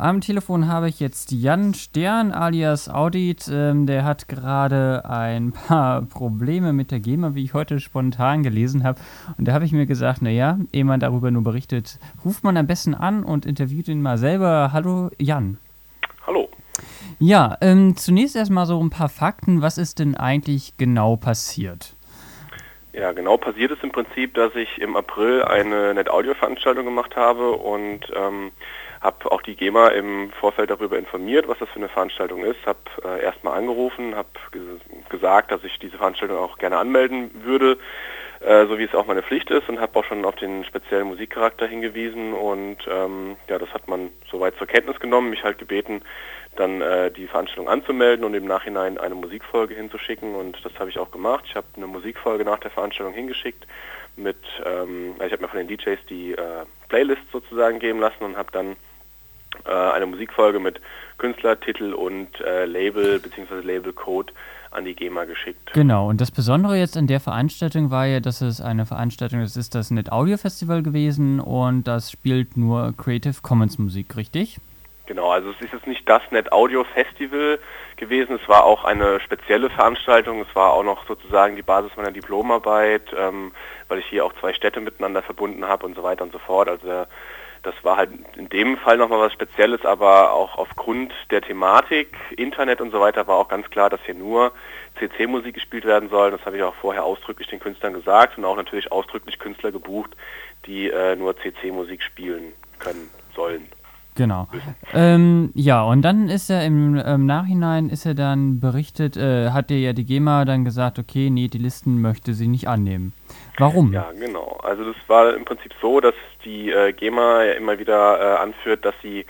Am Telefon habe ich jetzt Jan Stern alias Audit. Ähm, der hat gerade ein paar Probleme mit der GEMA, wie ich heute spontan gelesen habe. Und da habe ich mir gesagt, naja, ehe man darüber nur berichtet, ruft man am besten an und interviewt ihn mal selber. Hallo Jan. Hallo. Ja, ähm, zunächst erstmal so ein paar Fakten. Was ist denn eigentlich genau passiert? Ja, genau passiert ist im Prinzip, dass ich im April eine Net-Audio-Veranstaltung gemacht habe und ähm, habe auch die GEMA im Vorfeld darüber informiert, was das für eine Veranstaltung ist. Habe äh, erstmal angerufen, habe gesagt, dass ich diese Veranstaltung auch gerne anmelden würde, äh, so wie es auch meine Pflicht ist und habe auch schon auf den speziellen Musikcharakter hingewiesen und ähm, ja, das hat man soweit zur Kenntnis genommen, mich halt gebeten, dann äh, die Veranstaltung anzumelden und im Nachhinein eine Musikfolge hinzuschicken und das habe ich auch gemacht. Ich habe eine Musikfolge nach der Veranstaltung hingeschickt mit, ähm, ich habe mir von den DJs die äh, Playlist sozusagen geben lassen und habe dann äh, eine Musikfolge mit Künstler, Titel und äh, Label bzw. Labelcode an die GEMA geschickt. Genau, und das Besondere jetzt an der Veranstaltung war ja, dass es eine Veranstaltung ist, ist das Net Audio Festival gewesen und das spielt nur Creative Commons Musik, richtig? Genau, also es ist jetzt nicht das Net Audio Festival gewesen, es war auch eine spezielle Veranstaltung, es war auch noch sozusagen die Basis meiner Diplomarbeit, ähm, weil ich hier auch zwei Städte miteinander verbunden habe und so weiter und so fort. Also der das war halt in dem Fall nochmal was Spezielles, aber auch aufgrund der Thematik, Internet und so weiter, war auch ganz klar, dass hier nur CC-Musik gespielt werden soll. Das habe ich auch vorher ausdrücklich den Künstlern gesagt und auch natürlich ausdrücklich Künstler gebucht, die äh, nur CC-Musik spielen können sollen. Genau. Ähm, ja, und dann ist er im, im Nachhinein ist er dann berichtet, äh, hat dir ja die GEMA dann gesagt, okay, nee, die Listen möchte sie nicht annehmen. Warum? Ja, genau. Also das war im Prinzip so, dass die äh, GEMA ja immer wieder äh, anführt, dass sie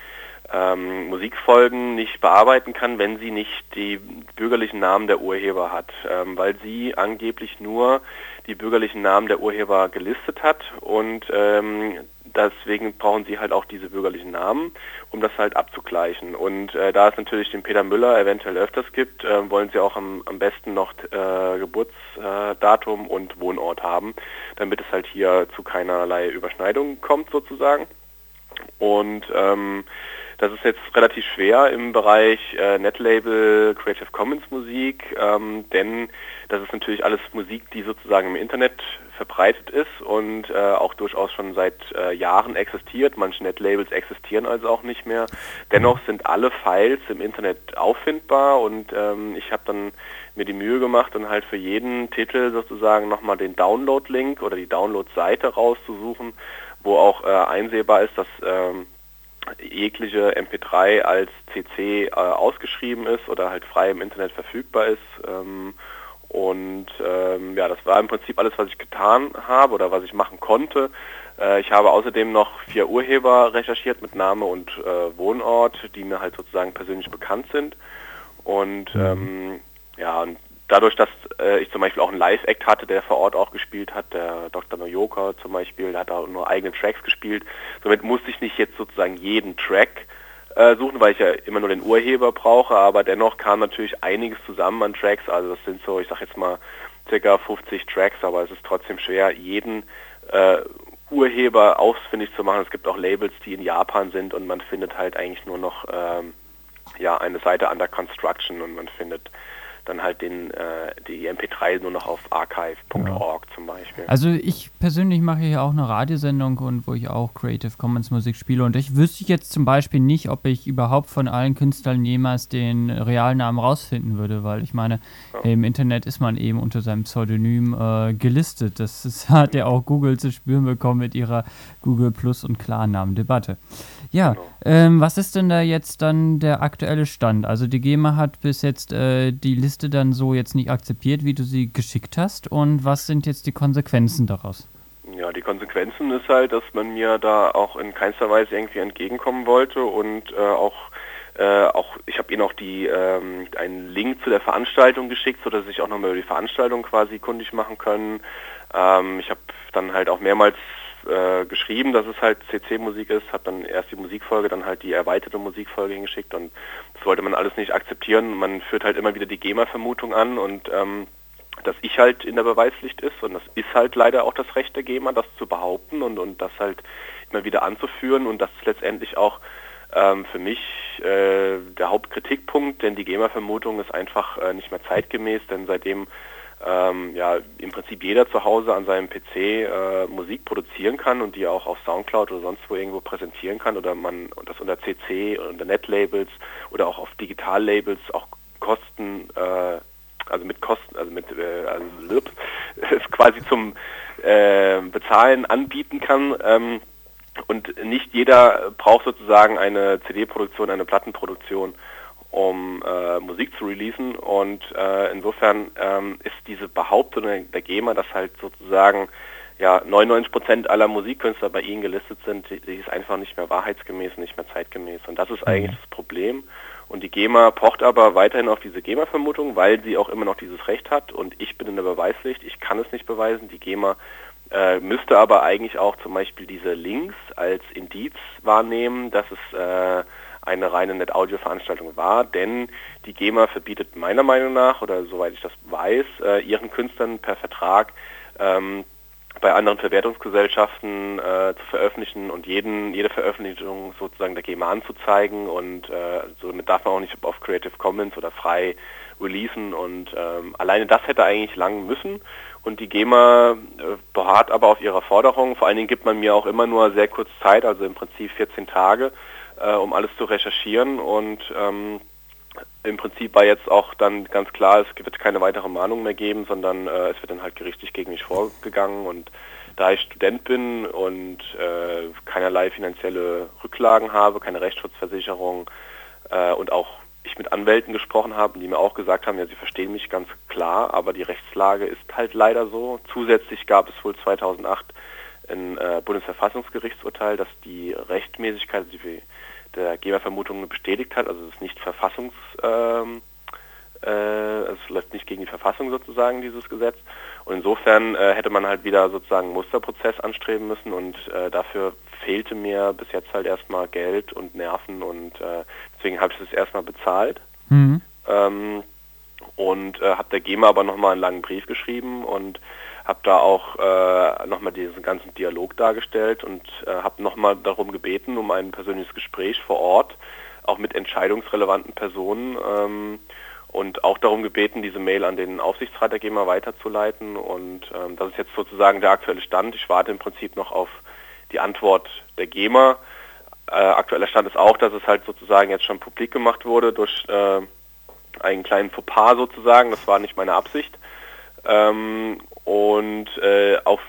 ähm, Musikfolgen nicht bearbeiten kann, wenn sie nicht die bürgerlichen Namen der Urheber hat, ähm, weil sie angeblich nur die bürgerlichen Namen der Urheber gelistet hat und ähm, deswegen brauchen sie halt auch diese bürgerlichen Namen, um das halt abzugleichen. Und äh, da es natürlich den Peter Müller eventuell öfters gibt, äh, wollen sie auch am, am besten noch äh, Geburtsdatum und Wohnort haben, damit es halt hier zu keinerlei Überschneidung kommt sozusagen. Und ähm, das ist jetzt relativ schwer im Bereich äh, Netlabel Creative Commons Musik, ähm, denn das ist natürlich alles Musik, die sozusagen im Internet verbreitet ist und äh, auch durchaus schon seit äh, Jahren existiert. Manche Netlabels existieren also auch nicht mehr. Dennoch sind alle Files im Internet auffindbar und ähm, ich habe dann mir die Mühe gemacht und halt für jeden Titel sozusagen nochmal den Download-Link oder die Download-Seite rauszusuchen, wo auch äh, einsehbar ist, dass ähm, jegliche MP3 als CC äh, ausgeschrieben ist oder halt frei im Internet verfügbar ist. Ähm, und ähm, ja, das war im Prinzip alles, was ich getan habe oder was ich machen konnte. Äh, ich habe außerdem noch vier Urheber recherchiert mit Name und äh, Wohnort, die mir halt sozusagen persönlich bekannt sind. Und mhm. ähm, ja, und dadurch, dass äh, ich zum Beispiel auch einen Live-Act hatte, der vor Ort auch gespielt hat, der Dr. Noyoka zum Beispiel, der hat auch nur eigene Tracks gespielt. Somit musste ich nicht jetzt sozusagen jeden Track äh, suchen, weil ich ja immer nur den Urheber brauche, aber dennoch kam natürlich einiges zusammen an Tracks. Also das sind so, ich sag jetzt mal, circa 50 Tracks, aber es ist trotzdem schwer, jeden äh, Urheber ausfindig zu machen. Es gibt auch Labels, die in Japan sind und man findet halt eigentlich nur noch ähm, ja, eine Seite under construction und man findet dann halt den, äh, die MP3 nur noch auf archive.org ja. zum Beispiel. Also ich persönlich mache hier auch eine Radiosendung und wo ich auch Creative Commons Musik spiele und ich wüsste jetzt zum Beispiel nicht, ob ich überhaupt von allen Künstlern jemals den Realnamen rausfinden würde, weil ich meine, ja. im Internet ist man eben unter seinem Pseudonym äh, gelistet. Das ist, hat ja auch Google zu spüren bekommen mit ihrer Google Plus und Klarnamen-Debatte. Ja, genau. ähm, was ist denn da jetzt dann der aktuelle Stand? Also die GEMA hat bis jetzt äh, die Liste dann so jetzt nicht akzeptiert, wie du sie geschickt hast. Und was sind jetzt die Konsequenzen daraus? Ja, die Konsequenzen ist halt, dass man mir da auch in keinster Weise irgendwie entgegenkommen wollte und äh, auch äh, auch ich habe ihnen auch die ähm, einen Link zu der Veranstaltung geschickt, sodass sie sich auch nochmal über die Veranstaltung quasi kundig machen können. Ähm, ich habe dann halt auch mehrmals äh, geschrieben, dass es halt CC-Musik ist, habe dann erst die Musikfolge, dann halt die erweiterte Musikfolge hingeschickt und das wollte man alles nicht akzeptieren. Man führt halt immer wieder die GEMA-Vermutung an und ähm, dass ich halt in der Beweispflicht ist und das ist halt leider auch das Recht der GEMA, das zu behaupten und, und das halt immer wieder anzuführen und dass letztendlich auch ähm, für mich äh, der Hauptkritikpunkt, denn die GEMA-Vermutung ist einfach äh, nicht mehr zeitgemäß, denn seitdem ähm, ja im Prinzip jeder zu Hause an seinem PC äh, Musik produzieren kann und die auch auf Soundcloud oder sonst wo irgendwo präsentieren kann oder man das unter CC, unter Netlabels oder auch auf Digitallabels auch Kosten, äh, also mit Kosten, also mit äh, also es quasi zum äh, Bezahlen anbieten kann. Ähm, und nicht jeder braucht sozusagen eine CD-Produktion, eine Plattenproduktion um äh, Musik zu releasen. Und äh, insofern ähm, ist diese Behauptung der GEMA, dass halt sozusagen ja 99% aller Musikkünstler bei ihnen gelistet sind, die, die, ist einfach nicht mehr wahrheitsgemäß, nicht mehr zeitgemäß. Und das ist eigentlich mhm. das Problem. Und die GEMA pocht aber weiterhin auf diese GEMA-Vermutung, weil sie auch immer noch dieses Recht hat. Und ich bin in der Beweispflicht, ich kann es nicht beweisen, die GEMA äh, müsste aber eigentlich auch zum Beispiel diese Links als Indiz wahrnehmen, dass es äh, eine reine Net-Audio-Veranstaltung war, denn die GEMA verbietet meiner Meinung nach, oder soweit ich das weiß, äh, ihren Künstlern per Vertrag ähm, bei anderen Verwertungsgesellschaften äh, zu veröffentlichen und jeden, jede Veröffentlichung sozusagen der GEMA anzuzeigen und äh, somit darf man auch nicht auf Creative Commons oder frei releasen und ähm, alleine das hätte eigentlich lang müssen und die GEMA äh, beharrt aber auf ihrer Forderung. Vor allen Dingen gibt man mir auch immer nur sehr kurz Zeit, also im Prinzip 14 Tage, äh, um alles zu recherchieren und ähm, im Prinzip war jetzt auch dann ganz klar, es wird keine weitere Mahnung mehr geben, sondern äh, es wird dann halt gerichtlich gegen mich vorgegangen und da ich Student bin und äh, keinerlei finanzielle Rücklagen habe, keine Rechtsschutzversicherung äh, und auch ich mit Anwälten gesprochen habe, die mir auch gesagt haben, ja, sie verstehen mich ganz klar, aber die Rechtslage ist halt leider so. Zusätzlich gab es wohl 2008 ein äh, Bundesverfassungsgerichtsurteil, das die Rechtmäßigkeit, also die der Gebervermutung bestätigt hat. Also es ist nicht verfassungs, ähm, äh, es läuft nicht gegen die Verfassung sozusagen dieses Gesetz. Und insofern äh, hätte man halt wieder sozusagen einen Musterprozess anstreben müssen und äh, dafür fehlte mir bis jetzt halt erstmal Geld und Nerven und äh, deswegen habe ich es erstmal bezahlt. Mhm. Ähm, und äh, habe der GEMA aber nochmal einen langen Brief geschrieben und habe da auch äh, nochmal diesen ganzen Dialog dargestellt und äh, habe nochmal darum gebeten, um ein persönliches Gespräch vor Ort, auch mit entscheidungsrelevanten Personen ähm, und auch darum gebeten, diese Mail an den Aufsichtsrat der GEMA weiterzuleiten und ähm, das ist jetzt sozusagen der aktuelle Stand. Ich warte im Prinzip noch auf die Antwort der GEMA. Äh, aktueller Stand ist auch, dass es halt sozusagen jetzt schon publik gemacht wurde durch äh, einen kleinen Fauxpas sozusagen. Das war nicht meine Absicht. Ähm, und äh, auf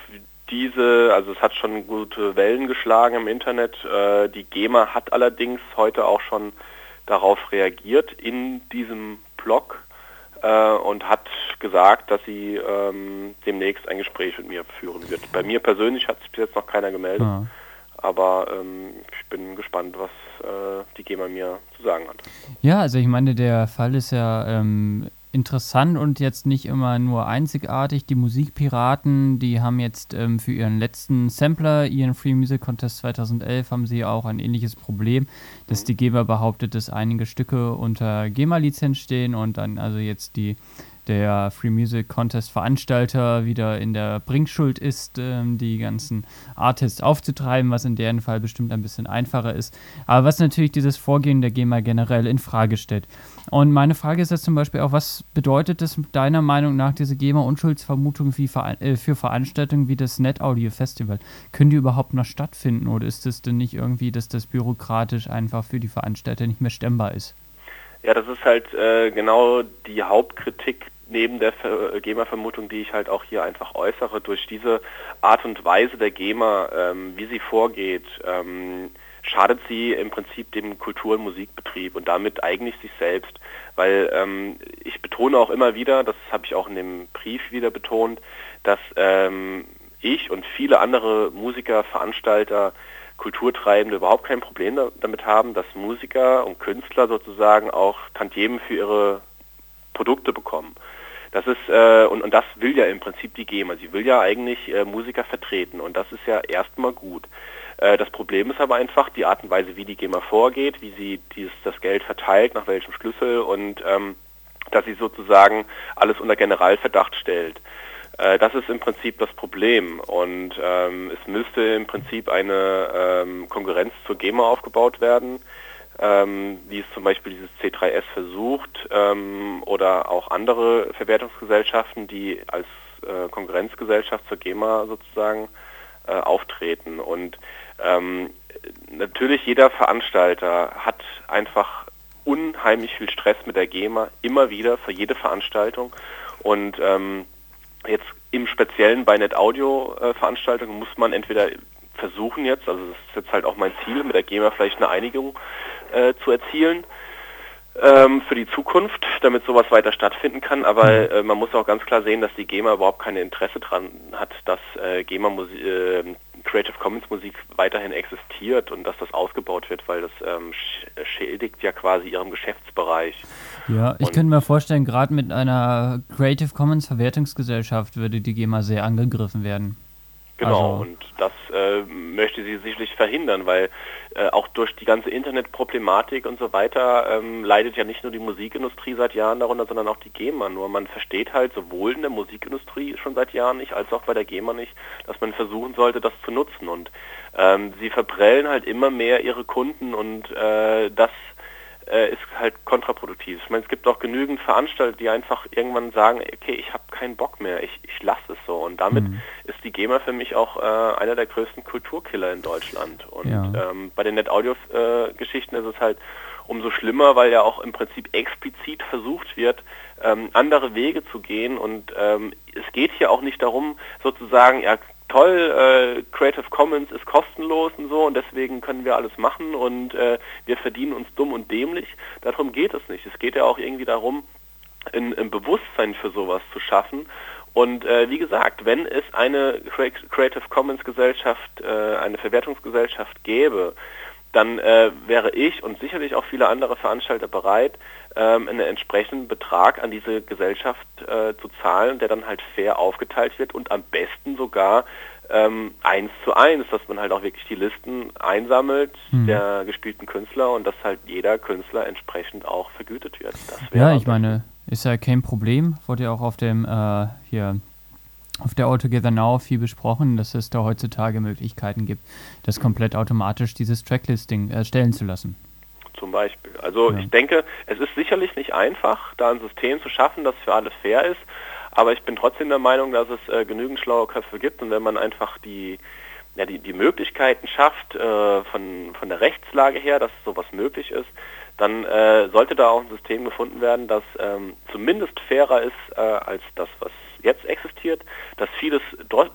diese, also es hat schon gute Wellen geschlagen im Internet. Äh, die GEMA hat allerdings heute auch schon darauf reagiert in diesem Blog äh, und hat gesagt, dass sie ähm, demnächst ein Gespräch mit mir führen wird. Bei mir persönlich hat sich bis jetzt noch keiner gemeldet, ja. aber ähm, ich bin gespannt, was äh, die GEMA mir zu sagen hat. Ja, also ich meine, der Fall ist ja ähm, interessant und jetzt nicht immer nur einzigartig. Die Musikpiraten, die haben jetzt ähm, für ihren letzten Sampler, ihren Free Music Contest 2011, haben sie auch ein ähnliches Problem, dass die Geber behauptet, dass einige Stücke unter GEMA-Lizenz stehen und dann also jetzt die der Free Music Contest Veranstalter wieder in der Bringschuld ist, ähm, die ganzen Artists aufzutreiben, was in deren Fall bestimmt ein bisschen einfacher ist. Aber was natürlich dieses Vorgehen der GEMA generell in Frage stellt. Und meine Frage ist jetzt zum Beispiel auch, was bedeutet das deiner Meinung nach, diese GEMA-Unschuldsvermutung äh, für Veranstaltungen wie das Net Audio Festival? Können die überhaupt noch stattfinden oder ist es denn nicht irgendwie, dass das bürokratisch einfach für die Veranstalter nicht mehr stemmbar ist? Ja, das ist halt äh, genau die Hauptkritik neben der GEMA-Vermutung, die ich halt auch hier einfach äußere. Durch diese Art und Weise der GEMA, ähm, wie sie vorgeht, ähm, schadet sie im Prinzip dem Kultur- und Musikbetrieb und damit eigentlich sich selbst. Weil ähm, ich betone auch immer wieder, das habe ich auch in dem Brief wieder betont, dass ähm, ich und viele andere Musiker, Veranstalter Kulturtreibende überhaupt kein Problem damit haben, dass Musiker und Künstler sozusagen auch Tantiemen für ihre Produkte bekommen. Das ist äh, und, und das will ja im Prinzip die GEMA. Sie will ja eigentlich äh, Musiker vertreten und das ist ja erstmal gut. Äh, das Problem ist aber einfach die Art und Weise, wie die GEMA vorgeht, wie sie dieses, das Geld verteilt, nach welchem Schlüssel und ähm, dass sie sozusagen alles unter Generalverdacht stellt. Äh, das ist im Prinzip das Problem und ähm, es müsste im Prinzip eine ähm, Konkurrenz zur GEMA aufgebaut werden. ähm, wie es zum Beispiel dieses C3S versucht ähm, oder auch andere Verwertungsgesellschaften, die als äh, Konkurrenzgesellschaft zur GEMA sozusagen äh, auftreten. Und ähm, natürlich jeder Veranstalter hat einfach unheimlich viel Stress mit der GEMA, immer wieder für jede Veranstaltung. Und ähm, jetzt im Speziellen bei Net-Audio-Veranstaltungen muss man entweder versuchen jetzt, also das ist jetzt halt auch mein Ziel, mit der GEMA vielleicht eine Einigung äh, zu erzielen ähm, für die Zukunft, damit sowas weiter stattfinden kann. Aber mhm. äh, man muss auch ganz klar sehen, dass die GEMA überhaupt kein Interesse daran hat, dass äh, GEMA äh, Creative Commons Musik weiterhin existiert und dass das ausgebaut wird, weil das ähm, schädigt ja quasi ihrem Geschäftsbereich. Ja, ich und könnte mir vorstellen, gerade mit einer Creative Commons Verwertungsgesellschaft würde die GEMA sehr angegriffen werden. Genau, also. und das äh, möchte sie sicherlich verhindern, weil äh, auch durch die ganze Internetproblematik und so weiter ähm, leidet ja nicht nur die Musikindustrie seit Jahren darunter, sondern auch die GEMA. Nur man versteht halt sowohl in der Musikindustrie schon seit Jahren nicht, als auch bei der GEMA nicht, dass man versuchen sollte, das zu nutzen. Und ähm, sie verprellen halt immer mehr ihre Kunden und äh, das äh, ist halt kontraproduktiv. Ich meine, es gibt auch genügend Veranstalter, die einfach irgendwann sagen, okay, ich habe keinen Bock mehr, ich, ich lasse es so. Und damit mhm. ist die GEMA für mich auch äh, einer der größten Kulturkiller in Deutschland. Und ja. ähm, bei den Net-Audio-Geschichten ist es halt umso schlimmer, weil ja auch im Prinzip explizit versucht wird, ähm, andere Wege zu gehen. Und ähm, es geht hier auch nicht darum, sozusagen, ja, toll, äh, Creative Commons ist kostenlos und so und deswegen können wir alles machen und äh, wir verdienen uns dumm und dämlich. Darum geht es nicht. Es geht ja auch irgendwie darum, ein, ein Bewusstsein für sowas zu schaffen. Und äh, wie gesagt, wenn es eine Creative Commons Gesellschaft, äh, eine Verwertungsgesellschaft gäbe, dann äh, wäre ich und sicherlich auch viele andere Veranstalter bereit, ähm, einen entsprechenden Betrag an diese Gesellschaft äh, zu zahlen, der dann halt fair aufgeteilt wird und am besten sogar ähm, eins zu eins, dass man halt auch wirklich die Listen einsammelt mhm. der gespielten Künstler und dass halt jeder Künstler entsprechend auch vergütet wird. ja, ich meine, ist ja kein Problem, wurde ja auch auf dem äh, hier auf der All Together Now viel besprochen, dass es da heutzutage Möglichkeiten gibt, das komplett automatisch dieses Tracklisting erstellen zu lassen. Zum Beispiel. Also ja. ich denke, es ist sicherlich nicht einfach, da ein System zu schaffen, das für alle fair ist, aber ich bin trotzdem der Meinung, dass es äh, genügend schlaue Köpfe gibt und wenn man einfach die, ja, die, die Möglichkeiten schafft, äh, von, von der Rechtslage her, dass sowas möglich ist, dann äh, sollte da auch ein System gefunden werden, das ähm, zumindest fairer ist äh, als das, was jetzt existiert, dass vieles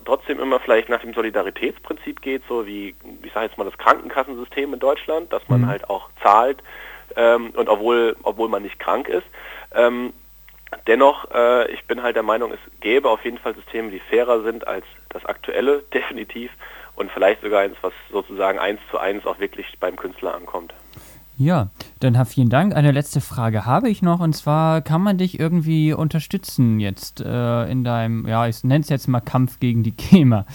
trotzdem immer vielleicht nach dem Solidaritätsprinzip geht, so wie, ich sage jetzt mal, das Krankenkassensystem in Deutschland, dass man mhm. halt auch zahlt ähm, und obwohl, obwohl man nicht krank ist. Ähm, dennoch, äh, ich bin halt der Meinung, es gäbe auf jeden Fall Systeme, die fairer sind als das aktuelle, definitiv, und vielleicht sogar eins, was sozusagen eins zu eins auch wirklich beim Künstler ankommt. Ja, dann vielen Dank. Eine letzte Frage habe ich noch und zwar kann man dich irgendwie unterstützen jetzt äh, in deinem, ja, ich nenne es jetzt mal Kampf gegen die GEMA.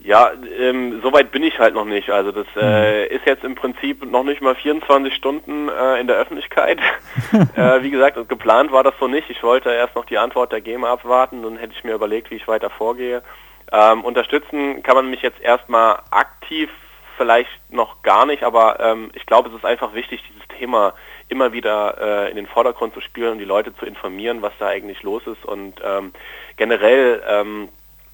Ja, ähm, soweit bin ich halt noch nicht. Also das äh, mhm. ist jetzt im Prinzip noch nicht mal 24 Stunden äh, in der Öffentlichkeit. äh, wie gesagt, geplant war das so nicht. Ich wollte erst noch die Antwort der GEMA abwarten, dann hätte ich mir überlegt, wie ich weiter vorgehe. Ähm, unterstützen kann man mich jetzt erstmal aktiv vielleicht noch gar nicht, aber ähm, ich glaube, es ist einfach wichtig, dieses Thema immer wieder äh, in den Vordergrund zu spielen und die Leute zu informieren, was da eigentlich los ist. Und ähm, generell, ähm,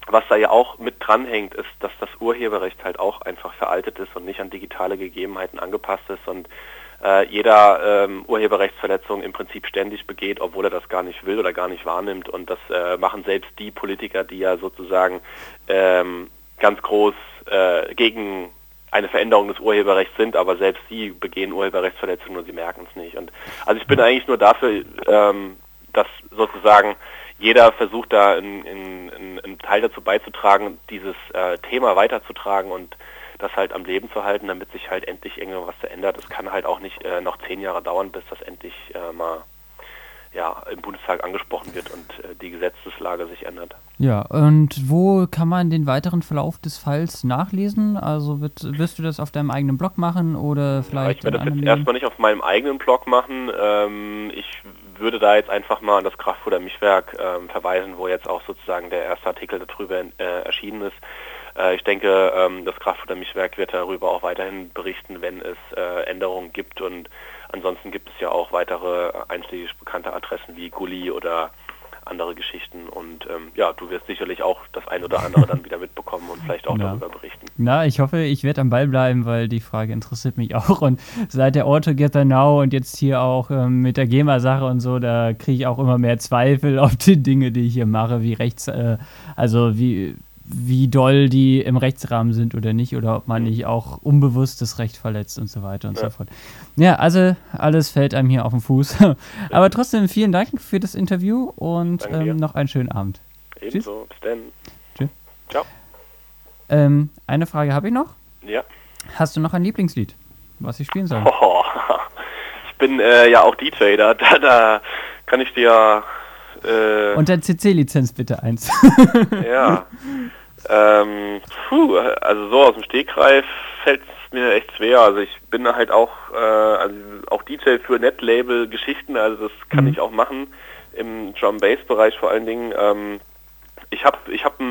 was da ja auch mit dranhängt, ist, dass das Urheberrecht halt auch einfach veraltet ist und nicht an digitale Gegebenheiten angepasst ist und äh, jeder ähm, Urheberrechtsverletzung im Prinzip ständig begeht, obwohl er das gar nicht will oder gar nicht wahrnimmt. Und das äh, machen selbst die Politiker, die ja sozusagen ähm, ganz groß äh, gegen eine Veränderung des Urheberrechts sind, aber selbst sie begehen Urheberrechtsverletzungen und sie merken es nicht. Und also ich bin eigentlich nur dafür, ähm, dass sozusagen jeder versucht da einen Teil dazu beizutragen, dieses äh, Thema weiterzutragen und das halt am Leben zu halten, damit sich halt endlich irgendwas verändert. Es kann halt auch nicht äh, noch zehn Jahre dauern, bis das endlich äh, mal ja, im Bundestag angesprochen wird und äh, die Gesetzeslage sich ändert. Ja, und wo kann man den weiteren Verlauf des Falls nachlesen? Also wird, wirst du das auf deinem eigenen Blog machen oder vielleicht? Ja, ich werde das jetzt erstmal nicht auf meinem eigenen Blog machen. Ähm, ich würde da jetzt einfach mal an das Kraftfutter Mischwerk ähm, verweisen, wo jetzt auch sozusagen der erste Artikel darüber äh, erschienen ist. äh, ich denke, ähm, das Kraftfutter Mischwerk wird darüber auch weiterhin berichten, wenn es äh, Änderungen gibt und ansonsten gibt es ja auch weitere einschlägig bekannte Adressen wie Gulli oder andere Geschichten und ähm, ja, du wirst sicherlich auch das ein oder andere dann wieder mitbekommen und vielleicht auch ja. darüber berichten. Na, ich hoffe, ich werde am Ball bleiben, weil die Frage interessiert mich auch und seit der Auto Together Now und jetzt hier auch ähm, mit der GEMA-Sache und so, da kriege ich auch immer mehr Zweifel auf die Dinge, die ich hier mache, wie rechts, äh, also wie wie doll die im Rechtsrahmen sind oder nicht oder ob man nicht auch unbewusst das Recht verletzt und so weiter und ja. so fort. Ja, also alles fällt einem hier auf den Fuß. Aber trotzdem vielen Dank für das Interview und ähm, noch einen schönen Abend. Ebenso, bis dann. Tschüss. Ciao. Ähm, eine Frage habe ich noch. Ja. Hast du noch ein Lieblingslied, was ich spielen soll? Oh, ich bin äh, ja auch DJ, da, da, kann ich dir äh, Und der CC-Lizenz bitte eins. ja. Ähm, puh, also so aus dem Stegreif fällt es mir echt schwer. Also ich bin halt auch, äh, also auch DJ für Netlabel-Geschichten, also das kann mhm. ich auch machen im Drum-Bass-Bereich vor allen Dingen. Ähm, ich habe ich hab ein